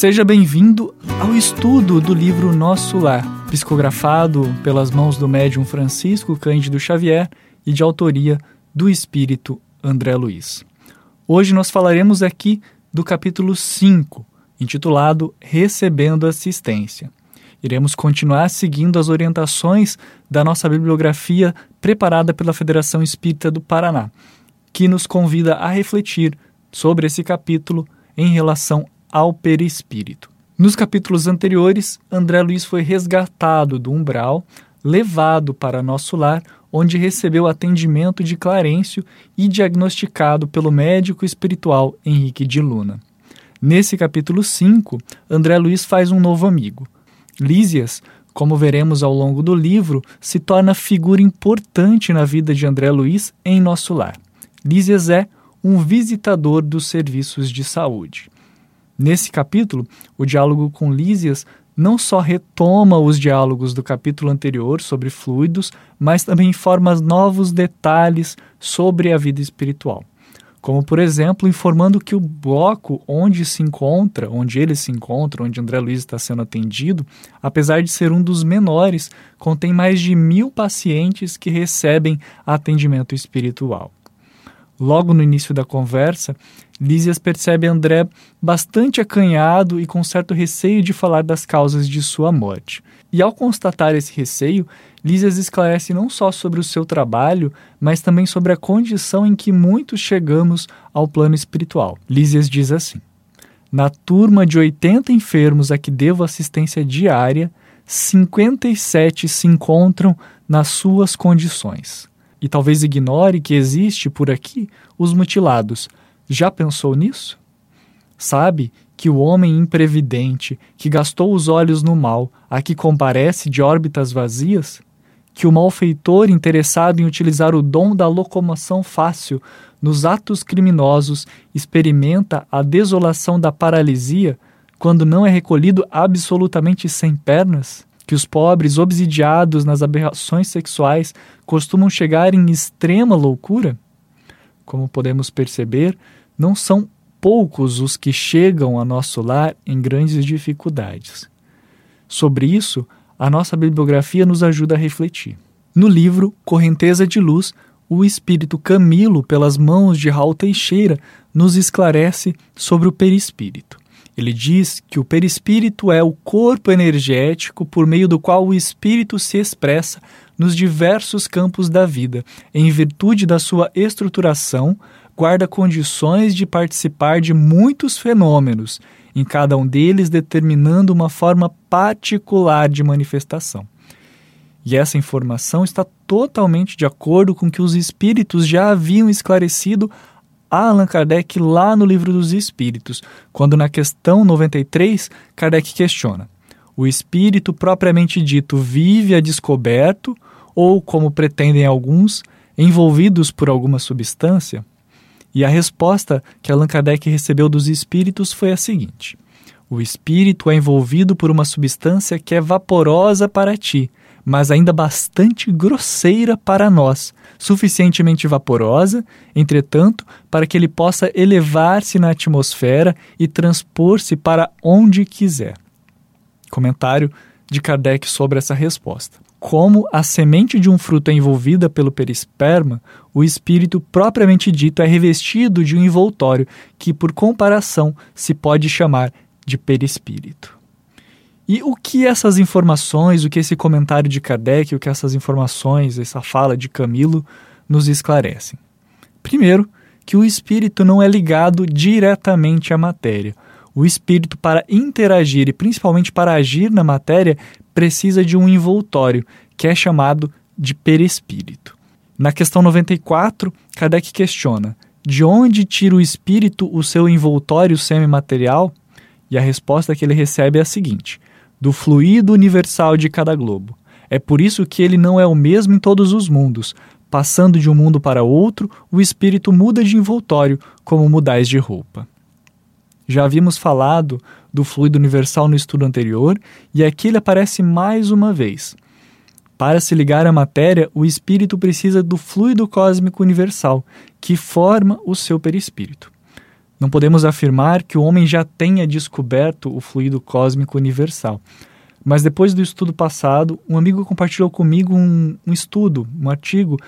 Seja bem-vindo ao estudo do livro Nosso Lar, psicografado pelas mãos do médium Francisco Cândido Xavier e de autoria do espírito André Luiz. Hoje nós falaremos aqui do capítulo 5, intitulado Recebendo Assistência. Iremos continuar seguindo as orientações da nossa bibliografia preparada pela Federação Espírita do Paraná, que nos convida a refletir sobre esse capítulo em relação ao perispírito. Nos capítulos anteriores, André Luiz foi resgatado do umbral, levado para nosso lar, onde recebeu atendimento de Clarencio e diagnosticado pelo médico espiritual Henrique de Luna. Nesse capítulo 5, André Luiz faz um novo amigo. Lísias, como veremos ao longo do livro, se torna figura importante na vida de André Luiz em nosso lar. Lísias é um visitador dos serviços de saúde. Nesse capítulo, o diálogo com Lísias não só retoma os diálogos do capítulo anterior sobre fluidos, mas também informa novos detalhes sobre a vida espiritual. Como, por exemplo, informando que o bloco onde se encontra, onde ele se encontra, onde André Luiz está sendo atendido, apesar de ser um dos menores, contém mais de mil pacientes que recebem atendimento espiritual. Logo no início da conversa, Lísias percebe André bastante acanhado e com certo receio de falar das causas de sua morte. E ao constatar esse receio, Lísias esclarece não só sobre o seu trabalho, mas também sobre a condição em que muitos chegamos ao plano espiritual. Lísias diz assim: Na turma de 80 enfermos a que devo assistência diária, 57 se encontram nas suas condições e talvez ignore que existe por aqui os mutilados. Já pensou nisso? Sabe que o homem imprevidente, que gastou os olhos no mal, a que comparece de órbitas vazias, que o malfeitor interessado em utilizar o dom da locomoção fácil nos atos criminosos experimenta a desolação da paralisia quando não é recolhido absolutamente sem pernas? Que os pobres, obsidiados nas aberrações sexuais, costumam chegar em extrema loucura? Como podemos perceber, não são poucos os que chegam a nosso lar em grandes dificuldades. Sobre isso, a nossa bibliografia nos ajuda a refletir. No livro Correnteza de Luz, o espírito Camilo, pelas mãos de Raul Teixeira, nos esclarece sobre o perispírito. Ele diz que o perispírito é o corpo energético por meio do qual o espírito se expressa nos diversos campos da vida, em virtude da sua estruturação, guarda condições de participar de muitos fenômenos, em cada um deles determinando uma forma particular de manifestação. E essa informação está totalmente de acordo com que os espíritos já haviam esclarecido a Allan Kardec lá no Livro dos Espíritos, quando na questão 93 Kardec questiona: o espírito propriamente dito vive a descoberto ou, como pretendem alguns, envolvidos por alguma substância? E a resposta que Allan Kardec recebeu dos espíritos foi a seguinte: O espírito é envolvido por uma substância que é vaporosa para ti, mas ainda bastante grosseira para nós, suficientemente vaporosa, entretanto, para que ele possa elevar-se na atmosfera e transpor-se para onde quiser. Comentário de Kardec sobre essa resposta. Como a semente de um fruto é envolvida pelo perisperma, o espírito propriamente dito é revestido de um envoltório que, por comparação, se pode chamar de perispírito. E o que essas informações, o que esse comentário de Kardec, o que essas informações, essa fala de Camilo nos esclarecem? Primeiro, que o espírito não é ligado diretamente à matéria. O espírito, para interagir e principalmente para agir na matéria, precisa de um envoltório, que é chamado de perispírito. Na questão 94, Kardec questiona: de onde tira o espírito o seu envoltório semimaterial? E a resposta que ele recebe é a seguinte: do fluido universal de cada globo. É por isso que ele não é o mesmo em todos os mundos. Passando de um mundo para outro, o espírito muda de envoltório, como mudais de roupa. Já havíamos falado do fluido universal no estudo anterior, e aqui ele aparece mais uma vez. Para se ligar à matéria, o espírito precisa do fluido cósmico universal, que forma o seu perispírito. Não podemos afirmar que o homem já tenha descoberto o fluido cósmico universal. Mas depois do estudo passado, um amigo compartilhou comigo um, um estudo, um artigo,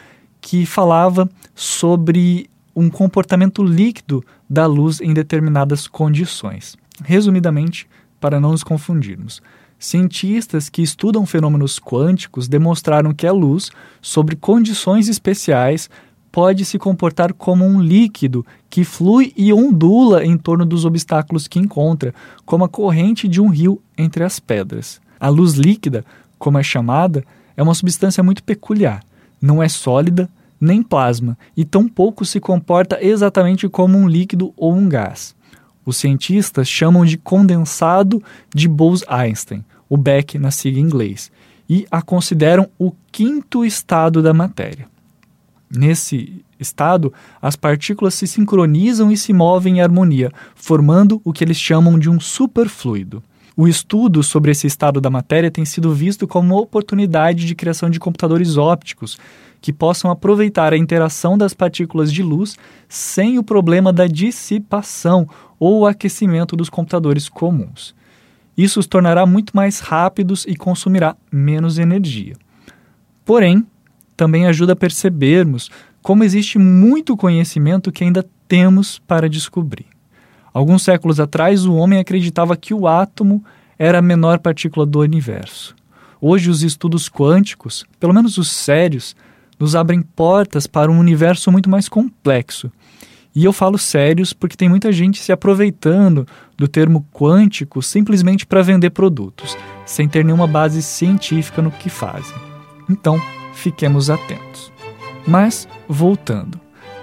que falava sobre um comportamento líquido da luz em determinadas condições. Resumidamente, para não nos confundirmos, cientistas que estudam fenômenos quânticos demonstraram que a luz, sobre condições especiais, pode se comportar como um líquido que flui e ondula em torno dos obstáculos que encontra, como a corrente de um rio entre as pedras. A luz líquida, como é chamada, é uma substância muito peculiar. Não é sólida, nem plasma, e tampouco se comporta exatamente como um líquido ou um gás. Os cientistas chamam de condensado de Bose-Einstein, o Beck na sigla em inglês, e a consideram o quinto estado da matéria. Nesse estado, as partículas se sincronizam e se movem em harmonia, formando o que eles chamam de um superfluido. O estudo sobre esse estado da matéria tem sido visto como uma oportunidade de criação de computadores ópticos que possam aproveitar a interação das partículas de luz sem o problema da dissipação ou aquecimento dos computadores comuns. Isso os tornará muito mais rápidos e consumirá menos energia. Porém, também ajuda a percebermos como existe muito conhecimento que ainda temos para descobrir. Alguns séculos atrás, o homem acreditava que o átomo era a menor partícula do universo. Hoje, os estudos quânticos, pelo menos os sérios, nos abrem portas para um universo muito mais complexo. E eu falo sérios porque tem muita gente se aproveitando do termo quântico simplesmente para vender produtos, sem ter nenhuma base científica no que fazem. Então, fiquemos atentos. Mas, voltando,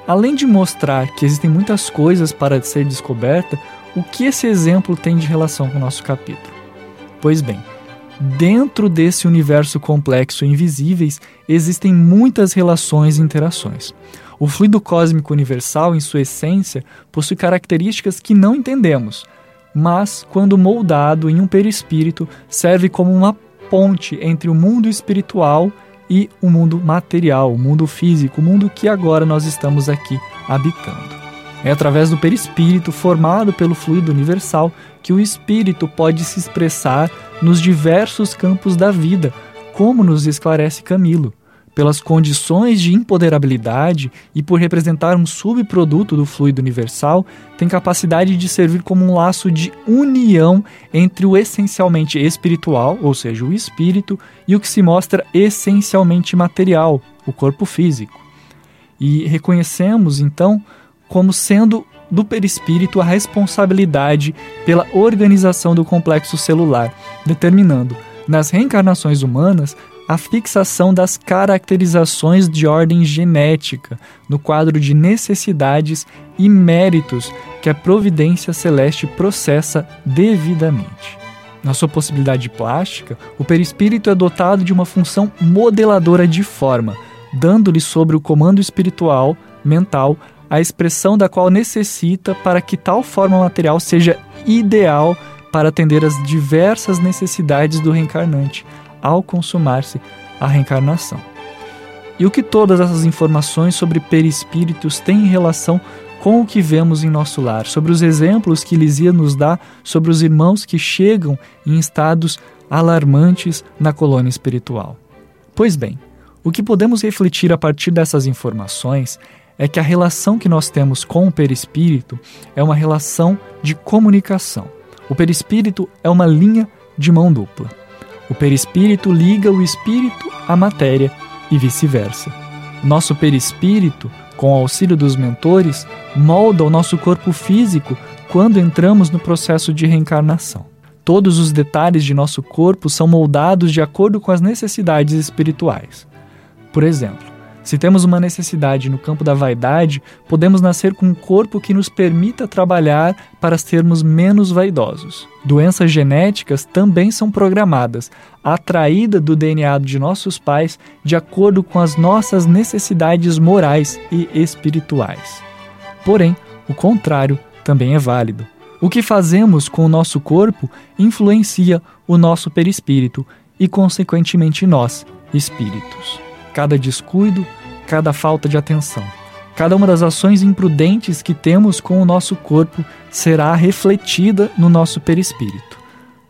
além de mostrar que existem muitas coisas para ser descoberta, o que esse exemplo tem de relação com o nosso capítulo? Pois bem, dentro desse universo complexo e invisíveis existem muitas relações e interações. O fluido cósmico universal, em sua essência, possui características que não entendemos, mas, quando moldado em um perispírito, serve como uma ponte entre o mundo espiritual e o mundo material, o mundo físico, o mundo que agora nós estamos aqui habitando. É através do perispírito formado pelo fluido universal que o espírito pode se expressar nos diversos campos da vida, como nos esclarece Camilo. Pelas condições de empoderabilidade e por representar um subproduto do fluido universal, tem capacidade de servir como um laço de união entre o essencialmente espiritual, ou seja, o espírito, e o que se mostra essencialmente material, o corpo físico. E reconhecemos, então, como sendo do perispírito a responsabilidade pela organização do complexo celular, determinando, nas reencarnações humanas, a fixação das caracterizações de ordem genética no quadro de necessidades e méritos que a providência celeste processa devidamente. Na sua possibilidade plástica, o perispírito é dotado de uma função modeladora de forma, dando-lhe sobre o comando espiritual, mental, a expressão da qual necessita para que tal forma material seja ideal para atender às diversas necessidades do reencarnante ao consumar-se a reencarnação. E o que todas essas informações sobre perispíritos têm em relação com o que vemos em nosso lar, sobre os exemplos que Lisia nos dá sobre os irmãos que chegam em estados alarmantes na colônia espiritual. Pois bem, o que podemos refletir a partir dessas informações é que a relação que nós temos com o perispírito é uma relação de comunicação. O perispírito é uma linha de mão dupla. O perispírito liga o espírito à matéria e vice-versa. Nosso perispírito, com o auxílio dos mentores, molda o nosso corpo físico quando entramos no processo de reencarnação. Todos os detalhes de nosso corpo são moldados de acordo com as necessidades espirituais. Por exemplo, se temos uma necessidade no campo da vaidade, podemos nascer com um corpo que nos permita trabalhar para sermos menos vaidosos. Doenças genéticas também são programadas, atraída do DNA de nossos pais de acordo com as nossas necessidades morais e espirituais. Porém, o contrário também é válido. O que fazemos com o nosso corpo influencia o nosso perispírito e, consequentemente, nós, espíritos. Cada descuido, cada falta de atenção, Cada uma das ações imprudentes que temos com o nosso corpo será refletida no nosso perispírito.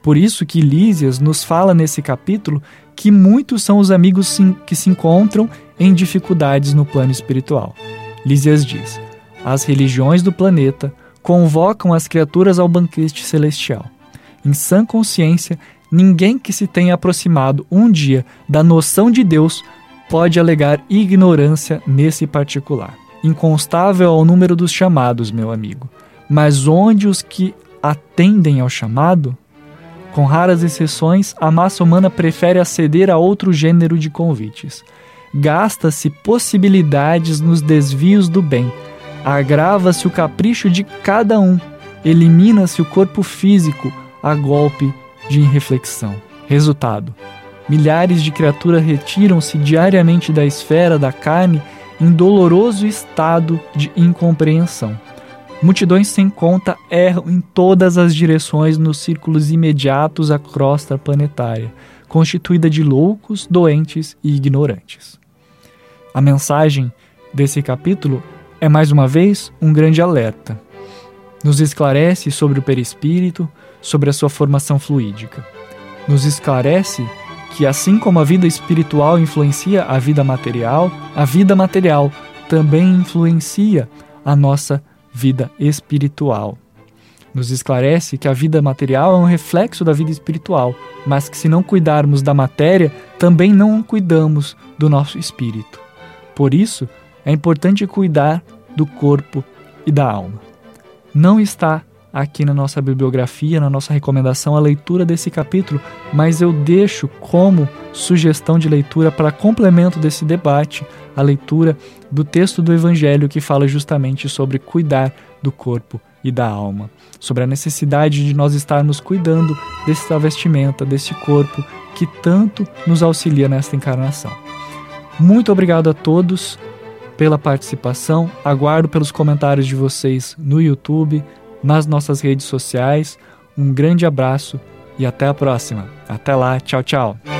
Por isso que Lísias nos fala nesse capítulo que muitos são os amigos que se encontram em dificuldades no plano espiritual. Lísias diz: As religiões do planeta convocam as criaturas ao banquete celestial. Em sã consciência, ninguém que se tenha aproximado um dia da noção de Deus pode alegar ignorância nesse particular inconstável ao número dos chamados, meu amigo. Mas onde os que atendem ao chamado? Com raras exceções, a massa humana prefere aceder a outro gênero de convites. Gasta-se possibilidades nos desvios do bem, agrava-se o capricho de cada um, elimina-se o corpo físico a golpe de irreflexão. Resultado: milhares de criaturas retiram-se diariamente da esfera da carne em doloroso estado de incompreensão. Multidões sem conta erram em todas as direções nos círculos imediatos à crosta planetária, constituída de loucos, doentes e ignorantes. A mensagem desse capítulo é mais uma vez um grande alerta. Nos esclarece sobre o perispírito, sobre a sua formação fluídica. Nos esclarece que assim como a vida espiritual influencia a vida material, a vida material também influencia a nossa vida espiritual. Nos esclarece que a vida material é um reflexo da vida espiritual, mas que se não cuidarmos da matéria, também não cuidamos do nosso espírito. Por isso, é importante cuidar do corpo e da alma. Não está aqui na nossa bibliografia, na nossa recomendação, a leitura desse capítulo, mas eu deixo como sugestão de leitura para complemento desse debate a leitura do texto do Evangelho que fala justamente sobre cuidar do corpo e da alma, sobre a necessidade de nós estarmos cuidando dessa vestimenta, desse corpo que tanto nos auxilia nesta encarnação. Muito obrigado a todos pela participação. Aguardo pelos comentários de vocês no YouTube, nas nossas redes sociais. Um grande abraço e até a próxima. Até lá, tchau, tchau.